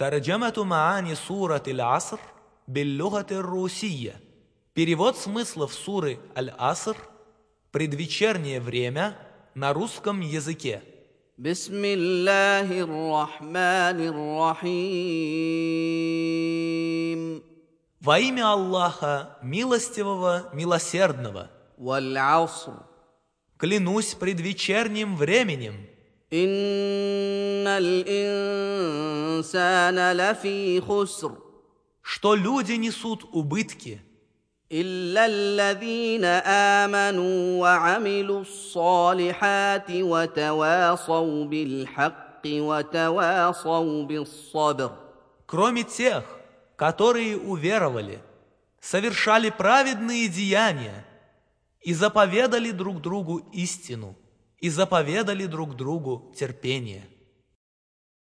ترجمة معاني سورة العصر باللغة الروسية. Перевод смыслов суры Аль-Аср «Предвечернее время» на русском языке. بسم الله الرحمن الرحيم Во имя Аллаха, милостивого, милосердного, والعصر клянусь предвечерним временем, إن الإنسان لفي خسر что люди несут убытки, إلا الذين آمنوا وعملوا الصالحات وتواصوا بالحق وتواصوا بالصبر кроме тех, которые уверовали, совершали праведные деяния и заповедали друг другу истину, и заповедали друг другу терпение.